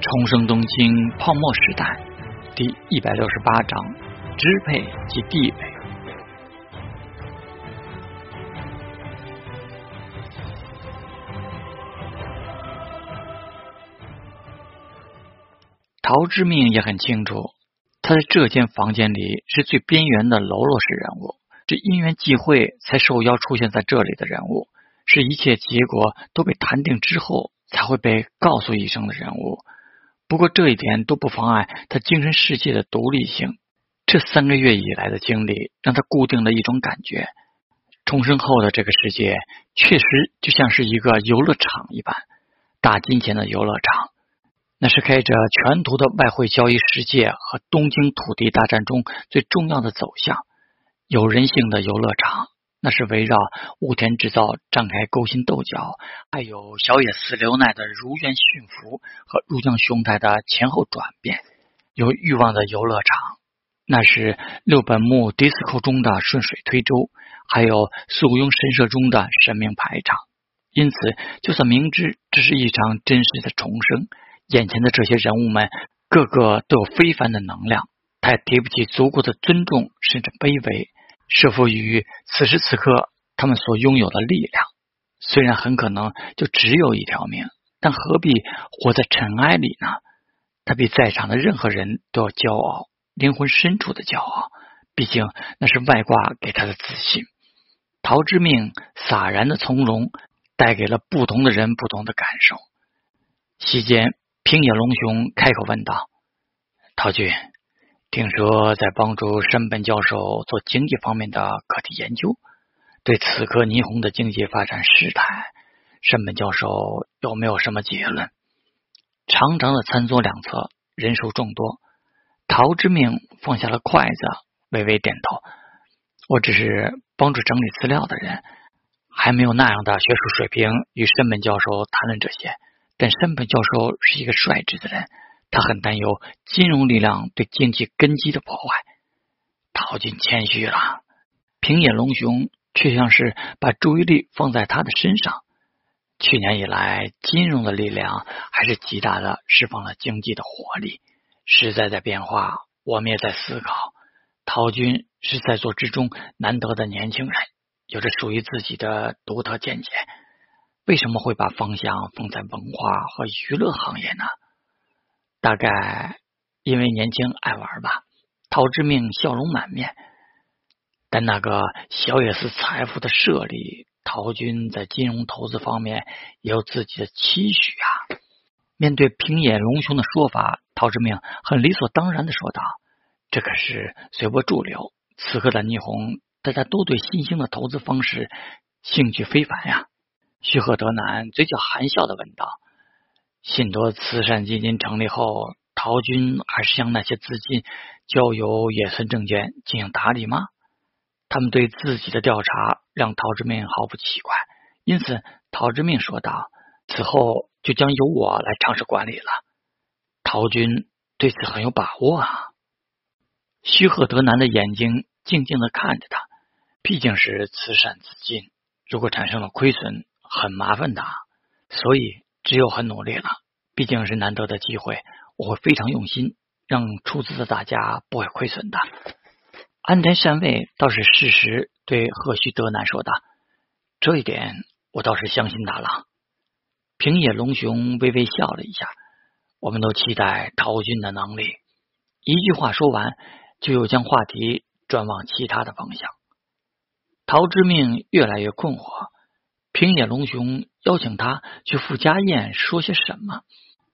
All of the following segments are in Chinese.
重生东京泡沫时代第一百六十八章：支配及地位。陶之命也很清楚，他在这间房间里是最边缘的喽啰式人物，这因缘际会才受邀出现在这里的人物，是一切结果都被谈定之后才会被告诉一声的人物。不过这一点都不妨碍他精神世界的独立性。这三个月以来的经历让他固定了一种感觉：重生后的这个世界确实就像是一个游乐场一般，大金钱的游乐场。那是开着全图的外汇交易世界和东京土地大战中最重要的走向，有人性的游乐场。那是围绕雾田制造展开勾心斗角，还有小野寺留奈的如愿驯服和入江雄太的前后转变。有欲望的游乐场，那是六本木迪斯科中的顺水推舟，还有素庸神社中的神明排场。因此，就算明知这是一场真实的重生。眼前的这些人物们，个个都有非凡的能量，他也提不起足够的尊重，甚至卑微，设服于此时此刻他们所拥有的力量。虽然很可能就只有一条命，但何必活在尘埃里呢？他比在场的任何人都要骄傲，灵魂深处的骄傲。毕竟那是外挂给他的自信。陶之命洒然的从容，带给了不同的人不同的感受。席间。平野龙雄开口问道：“陶俊，听说在帮助山本教授做经济方面的课题研究，对此刻霓虹的经济发展事态，山本教授有没有什么结论？”长长的餐桌两侧人数众多，陶之命放下了筷子，微微点头：“我只是帮助整理资料的人，还没有那样的学术水平与山本教授谈论这些。”但山本教授是一个率直的人，他很担忧金融力量对经济根基的破坏。陶军谦虚了，平野龙雄却像是把注意力放在他的身上。去年以来，金融的力量还是极大的释放了经济的活力，时代在变化，我们也在思考。陶军是在座之中难得的年轻人，有着属于自己的独特见解。为什么会把方向放在文化和娱乐行业呢？大概因为年轻爱玩吧。陶之命笑容满面，但那个小野寺财富的设立，陶军在金融投资方面也有自己的期许啊。面对平野龙雄的说法，陶之命很理所当然的说道：“这可是随波逐流。此刻的霓虹，大家都对新兴的投资方式兴趣非凡呀。”徐贺德南嘴角含笑的问道：“信托慈善基金成立后，陶军还是将那些资金交由野村证券进行打理吗？”他们对自己的调查让陶之命毫不奇怪，因此陶之命说道：“此后就将由我来尝试管理了。”陶军对此很有把握啊。徐贺德南的眼睛静静的看着他，毕竟是慈善资金，如果产生了亏损。很麻烦的，所以只有很努力了。毕竟是难得的机会，我会非常用心，让出资的大家不会亏损的。安田善卫倒是适时对贺须德南说道：“这一点我倒是相信他了。”平野龙雄微微笑了一下：“我们都期待陶军的能力。”一句话说完，就又将话题转往其他的方向。陶之命越来越困惑。平野龙雄邀请他去赴家宴说些什么？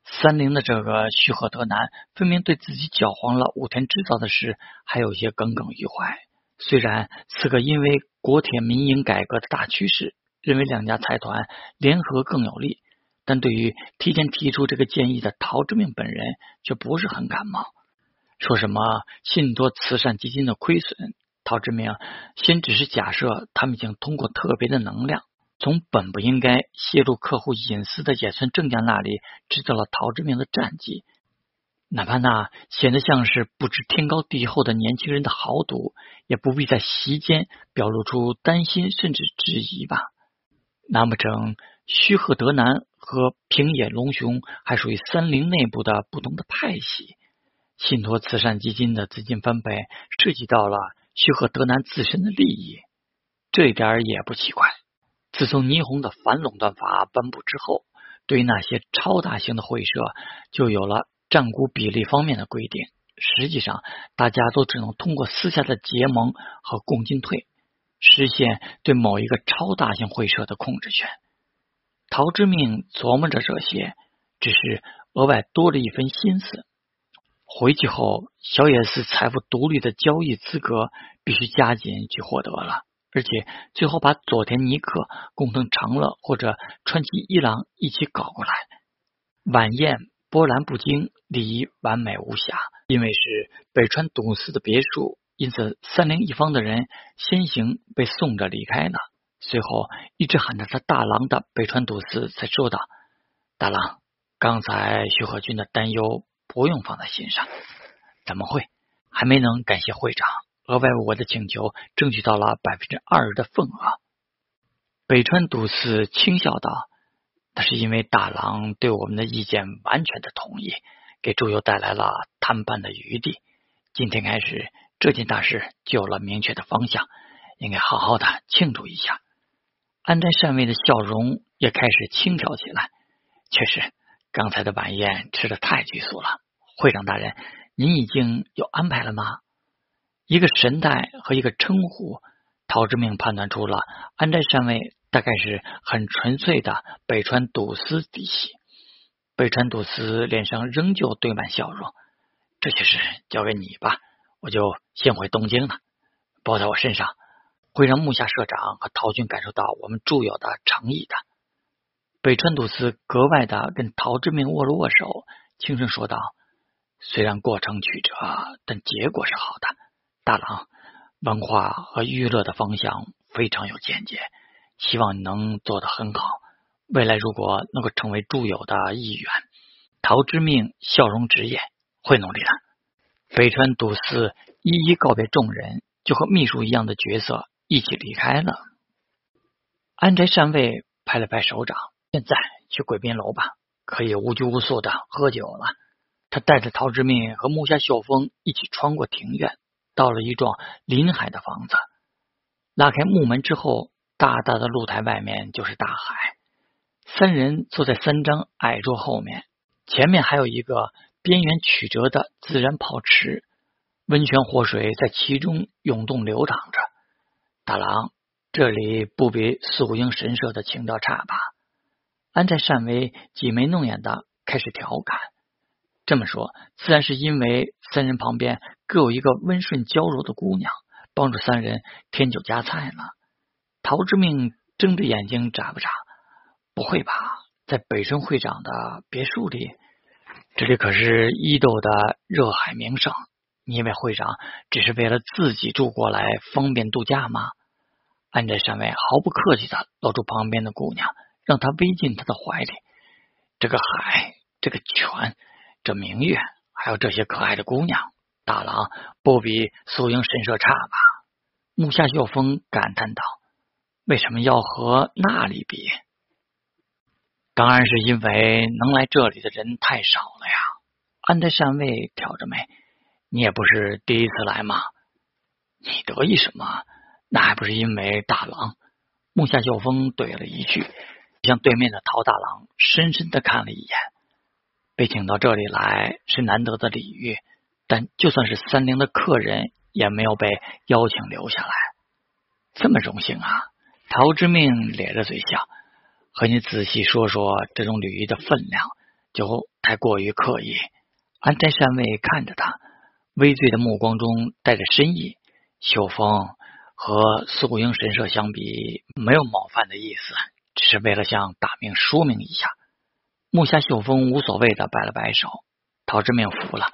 三菱的这个须贺德南分明对自己搅黄了武田制造的事还有些耿耿于怀。虽然此刻因为国铁民营改革的大趋势，认为两家财团联合更有利，但对于提前提出这个建议的陶之命本人却不是很感冒。说什么信托慈善基金的亏损，陶之命先只是假设他们已经通过特别的能量。从本不应该泄露客户隐私的野村正家那里知道了陶之明的战绩，哪怕那显得像是不知天高地厚的年轻人的豪赌，也不必在席间表露出担心甚至质疑吧。难不成须贺德南和平野龙雄还属于三菱内部的不同的派系？信托慈善基金的资金翻倍涉及到了须贺德南自身的利益，这一点也不奇怪。自从霓虹的反垄断法颁布之后，对于那些超大型的会社就有了占股比例方面的规定。实际上，大家都只能通过私下的结盟和共进退，实现对某一个超大型会社的控制权。陶之命琢磨着这些，只是额外多了一分心思。回去后，小野寺财富独立的交易资格必须加紧去获得了，而且最好把佐田尼克、工藤长乐或者川崎一郎一起搞过来。晚宴波澜不惊，礼仪完美无瑕。因为是北川笃司的别墅，因此三菱一方的人先行被送着离开了。随后，一直喊着他大郎的北川笃司才说道：“大郎，刚才徐和军的担忧不用放在心上。怎么会？还没能感谢会长额外我的请求争取到了百分之二的份额。”北川笃司轻笑道：“那是因为大郎对我们的意见完全的同意。”给朱友带来了谈判的余地。今天开始，这件大事就有了明确的方向，应该好好的庆祝一下。安斋善卫的笑容也开始轻佻起来。确实，刚才的晚宴吃的太拘束了。会长大人，您已经有安排了吗？一个神态和一个称呼，陶之命判断出了安斋山卫大概是很纯粹的北川笃司嫡系。北川笃司脸上仍旧堆满笑容。这些事交给你吧，我就先回东京了。包在我身上，会让木下社长和陶军感受到我们住友的诚意的。北川笃司格外的跟陶之命握了握手，轻声说道：“虽然过程曲折，但结果是好的。大郎，文化和娱乐的方向非常有见解，希望你能做得很好。”未来如果能够成为助友的一员，陶之命笑容直言，会努力的。北川笃司一一告别众人，就和秘书一样的角色一起离开了。安宅善卫拍了拍手掌，现在去贵宾楼吧，可以无拘无束的喝酒了。他带着陶之命和木下秀峰一起穿过庭院，到了一幢临海的房子。拉开木门之后，大大的露台外面就是大海。三人坐在三张矮桌后面，前面还有一个边缘曲折的自然泡池，温泉活水在其中涌动流淌着。大郎，这里不比素英神社的情调差吧？安在善为挤眉弄眼的开始调侃。这么说，自然是因为三人旁边各有一个温顺娇柔的姑娘，帮助三人添酒加菜了。陶之命睁着眼睛眨不眨？不会吧，在北村会长的别墅里，这里可是伊豆的热海名胜。你以为会长只是为了自己住过来方便度假吗？安斋山卫毫不客气的搂住旁边的姑娘，让她偎进他的怀里。这个海，这个泉，这明月，还有这些可爱的姑娘，大郎不比苏英神社差吧？木下秀峰感叹道：“为什么要和那里比？”当然是因为能来这里的人太少了呀！安德善卫挑着眉：“你也不是第一次来嘛，你得意什么？那还不是因为大郎。”木下秀峰怼了一句，向对面的陶大郎深深的看了一眼。被请到这里来是难得的礼遇，但就算是三菱的客人，也没有被邀请留下来。这么荣幸啊！陶之命咧着嘴笑。和你仔细说说这种礼仪的分量，就太过于刻意。安斋善卫看着他，微醉的目光中带着深意。秀峰和素英神社相比，没有冒犯的意思，只是为了向大明说明一下。木下秀峰无所谓的摆了摆手，陶之命服了。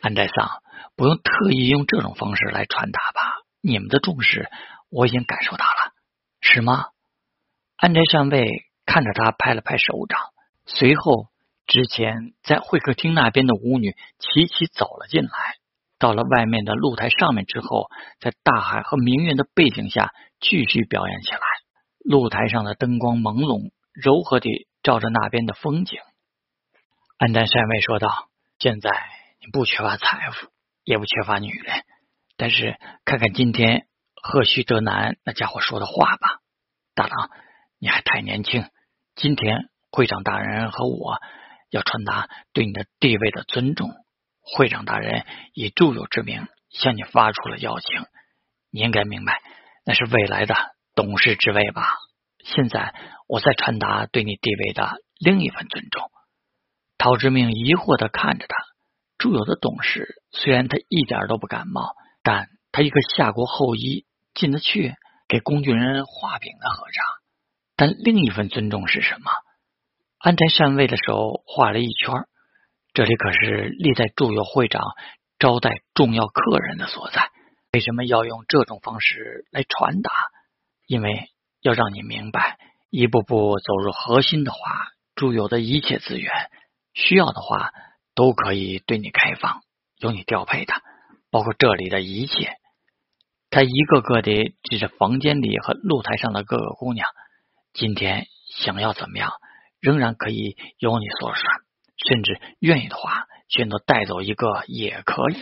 安斋桑，不用特意用这种方式来传达吧？你们的重视，我已经感受到了，是吗？安斋上尉看着他，拍了拍手掌，随后，之前在会客厅那边的舞女齐齐走了进来。到了外面的露台上面之后，在大海和明月的背景下继续表演起来。露台上的灯光朦胧，柔和地照着那边的风景。安丹山卫说道：“现在你不缺乏财富，也不缺乏女人，但是看看今天贺须德南那家伙说的话吧，大郎，你还太年轻。今天会长大人和我要传达对你的地位的尊重。会长大人以祝友之名向你发出了邀请，你应该明白，那是未来的董事之位吧。现在我在传达对你地位的另一份尊重。”陶之命疑惑的看着他，祝友的董事虽然他一点都不感冒，但他一个夏国后裔进得去给工具人画饼的和尚。但另一份尊重是什么？安斋禅位的手画了一圈，这里可是历代祝友会长招待重要客人的所在。为什么要用这种方式来传达？因为要让你明白，一步步走入核心的话，住友的一切资源。需要的话，都可以对你开放，由你调配的，包括这里的一切。他一个个的指着房间里和露台上的各个姑娘，今天想要怎么样，仍然可以由你说了算，甚至愿意的话，选择带走一个也可以。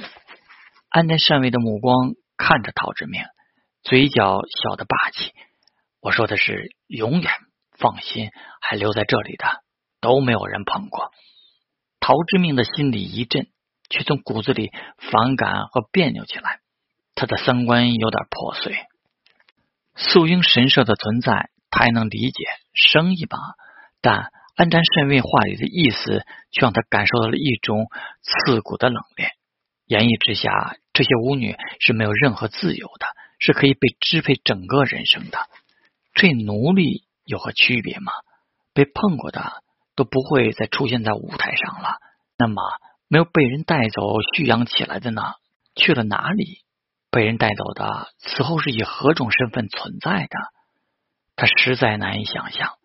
安在善卫的目光看着陶之明，嘴角笑得霸气。我说的是永远，放心，还留在这里的都没有人碰过。陶之命的心里一震，却从骨子里反感和别扭起来。他的三观有点破碎。素英神社的存在，他还能理解，生意吧。但安瞻慎卫话里的意思，却让他感受到了一种刺骨的冷冽。言意之下，这些舞女是没有任何自由的，是可以被支配整个人生的。这奴隶有何区别吗？被碰过的。都不会再出现在舞台上了。那么，没有被人带走、蓄养起来的呢？去了哪里？被人带走的，此后是以何种身份存在的？他实在难以想象。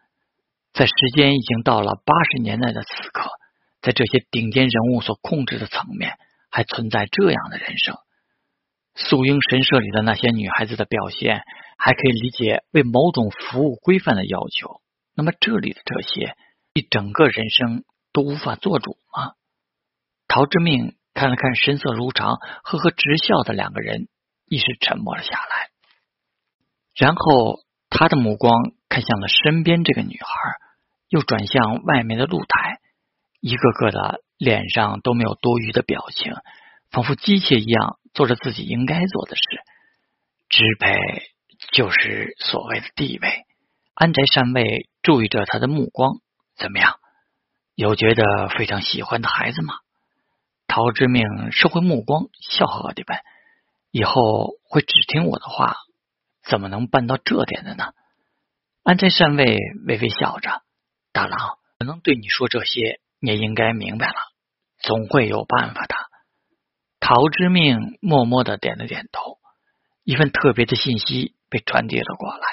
在时间已经到了八十年代的此刻，在这些顶尖人物所控制的层面，还存在这样的人生。素英神社里的那些女孩子的表现，还可以理解为某种服务规范的要求。那么，这里的这些。一整个人生都无法做主吗？陶之命看了看神色如常、呵呵直笑的两个人，一时沉默了下来。然后他的目光看向了身边这个女孩，又转向外面的露台，一个个的脸上都没有多余的表情，仿佛机械一样做着自己应该做的事。支配就是所谓的地位。安宅善卫注意着他的目光。怎么样？有觉得非常喜欢的孩子吗？陶之命收回目光，笑呵呵的问：“以后会只听我的话，怎么能办到这点的呢？”安宅善卫微微笑着：“大郎，我能对你说这些，你也应该明白了，总会有办法的。”陶之命默默的点了点头。一份特别的信息被传递了过来，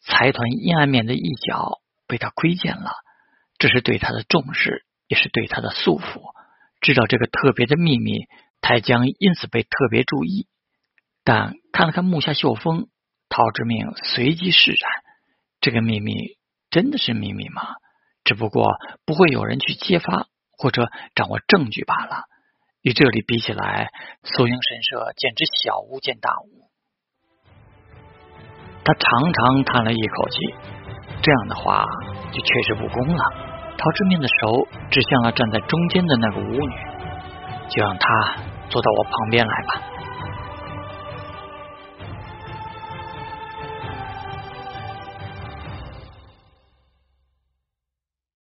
财团阴暗面的一角被他窥见了。这是对他的重视，也是对他的束缚。知道这个特别的秘密，他将因此被特别注意。但看了看木下秀峰，陶之命随即释然：这个秘密真的是秘密吗？只不过不会有人去揭发或者掌握证据罢了。与这里比起来，素英神社简直小巫见大巫。他长长叹了一口气，这样的话就确实不公了。陶志明的手指向了站在中间的那个舞女，就让她坐到我旁边来吧。